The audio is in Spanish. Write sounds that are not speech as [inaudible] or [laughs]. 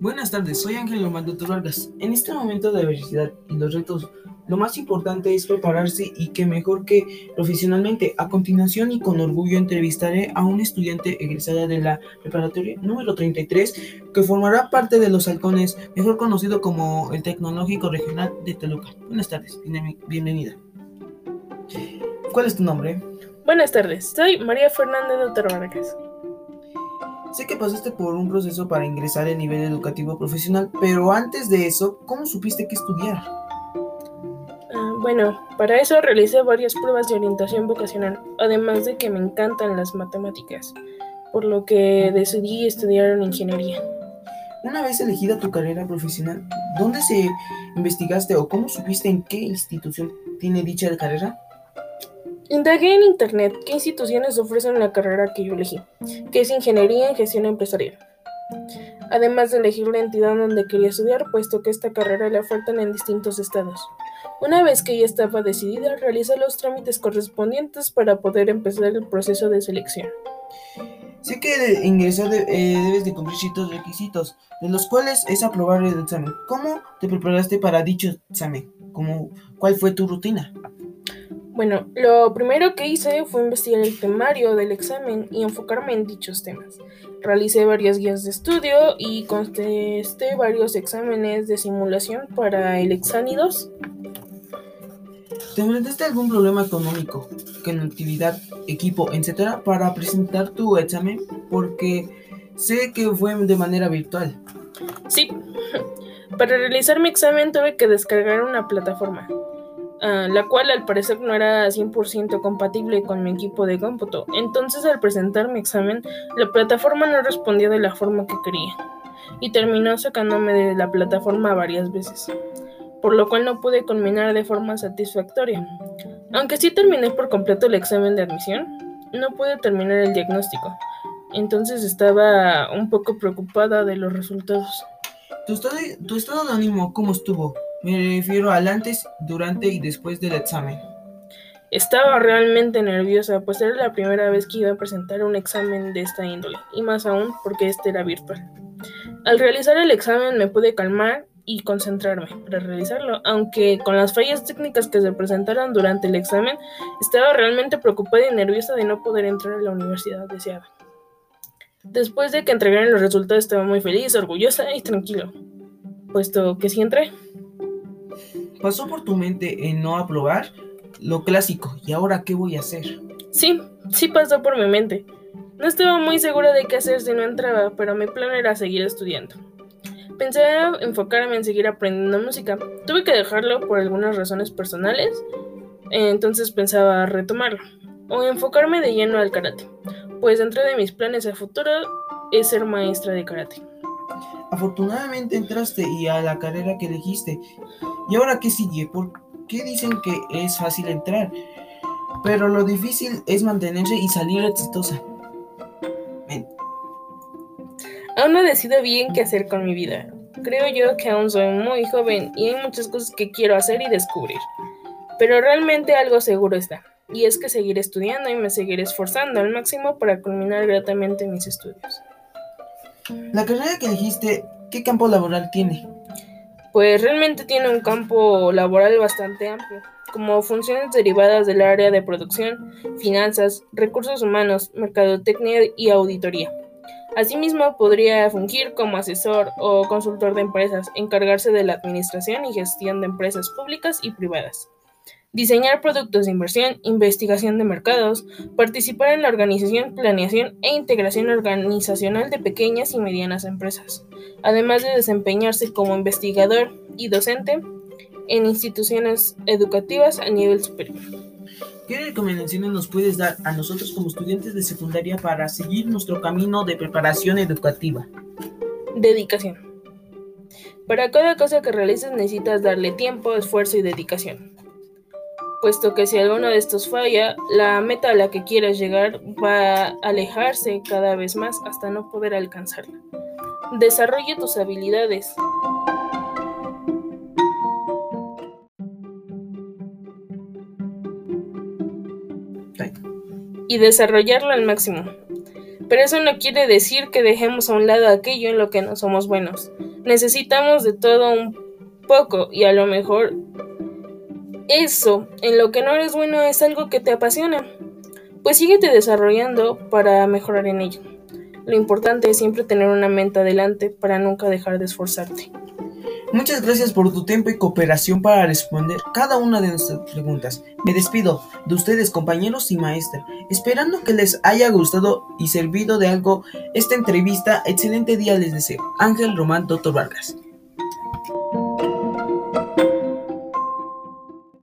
Buenas tardes, soy Ángel Lomanduto Vargas. En este momento de diversidad y los retos, lo más importante es prepararse y que mejor que profesionalmente. A continuación y con orgullo entrevistaré a un estudiante egresada de la preparatoria número 33 que formará parte de los halcones, mejor conocido como el Tecnológico Regional de Toluca. Buenas tardes, bienvenida. ¿Cuál es tu nombre? Buenas tardes, soy María Fernanda Doctor Vargas. Sé que pasaste por un proceso para ingresar en nivel educativo profesional, pero antes de eso, ¿cómo supiste que estudiar? Ah, bueno, para eso realicé varias pruebas de orientación vocacional, además de que me encantan las matemáticas, por lo que decidí estudiar en ingeniería. Una vez elegida tu carrera profesional, ¿dónde se investigaste o cómo supiste en qué institución tiene dicha carrera? Indagué en internet qué instituciones ofrecen la carrera que yo elegí, que es Ingeniería en Gestión Empresarial. Además de elegir la entidad donde quería estudiar, puesto que esta carrera le ofertan en distintos estados. Una vez que ya estaba decidida, realicé los trámites correspondientes para poder empezar el proceso de selección. Sé que de ingresar eh, debes de cumplir ciertos requisitos, de los cuales es aprobar el examen. ¿Cómo te preparaste para dicho examen? ¿Cómo, ¿Cuál fue tu rutina? Bueno, lo primero que hice fue investigar el temario del examen y enfocarme en dichos temas. Realicé varias guías de estudio y contesté varios exámenes de simulación para el examen 2. ¿Te enfrentaste algún problema económico, conectividad, equipo, etcétera, para presentar tu examen? Porque sé que fue de manera virtual. Sí, [laughs] para realizar mi examen tuve que descargar una plataforma. Ah, la cual al parecer no era 100% compatible con mi equipo de cómputo. Entonces al presentar mi examen, la plataforma no respondía de la forma que quería y terminó sacándome de la plataforma varias veces, por lo cual no pude culminar de forma satisfactoria. Aunque sí terminé por completo el examen de admisión, no pude terminar el diagnóstico, entonces estaba un poco preocupada de los resultados. ¿Tu estado, tu estado de ánimo cómo estuvo? Me refiero al antes, durante y después del examen. Estaba realmente nerviosa, pues era la primera vez que iba a presentar un examen de esta índole, y más aún porque este era virtual. Al realizar el examen me pude calmar y concentrarme para realizarlo, aunque con las fallas técnicas que se presentaron durante el examen, estaba realmente preocupada y nerviosa de no poder entrar a la universidad deseada. Después de que entregaran los resultados estaba muy feliz, orgullosa y tranquilo, puesto que sí entré. ¿Pasó por tu mente en no aprobar? Lo clásico, ¿y ahora qué voy a hacer? Sí, sí pasó por mi mente. No estaba muy segura de qué hacer si no entraba, pero mi plan era seguir estudiando. Pensé enfocarme en seguir aprendiendo música. Tuve que dejarlo por algunas razones personales, entonces pensaba retomarlo. O enfocarme de lleno al karate, pues dentro de mis planes a futuro es ser maestra de karate. Afortunadamente entraste y a la carrera que elegiste ¿Y ahora qué sigue? ¿Por qué dicen que es fácil entrar? Pero lo difícil es mantenerse y salir exitosa. Aún no decido bien qué hacer con mi vida. Creo yo que aún soy muy joven y hay muchas cosas que quiero hacer y descubrir. Pero realmente algo seguro está, y es que seguiré estudiando y me seguiré esforzando al máximo para culminar gratamente mis estudios. La carrera que elegiste, ¿qué campo laboral tiene? pues realmente tiene un campo laboral bastante amplio, como funciones derivadas del área de producción, finanzas, recursos humanos, mercadotecnia y auditoría. Asimismo, podría fungir como asesor o consultor de empresas, encargarse de la administración y gestión de empresas públicas y privadas diseñar productos de inversión, investigación de mercados, participar en la organización, planeación e integración organizacional de pequeñas y medianas empresas, además de desempeñarse como investigador y docente en instituciones educativas a nivel superior. ¿Qué recomendaciones nos puedes dar a nosotros como estudiantes de secundaria para seguir nuestro camino de preparación educativa? Dedicación. Para cada cosa que realices necesitas darle tiempo, esfuerzo y dedicación puesto que si alguno de estos falla, la meta a la que quieras llegar va a alejarse cada vez más hasta no poder alcanzarla. Desarrolla tus habilidades. Y desarrollarla al máximo. Pero eso no quiere decir que dejemos a un lado aquello en lo que no somos buenos. Necesitamos de todo un poco y a lo mejor eso en lo que no eres bueno es algo que te apasiona. Pues síguete desarrollando para mejorar en ello. Lo importante es siempre tener una mente adelante para nunca dejar de esforzarte. Muchas gracias por tu tiempo y cooperación para responder cada una de nuestras preguntas. Me despido de ustedes compañeros y maestra, esperando que les haya gustado y servido de algo esta entrevista. Excelente día les deseo. Ángel Román Toto Vargas.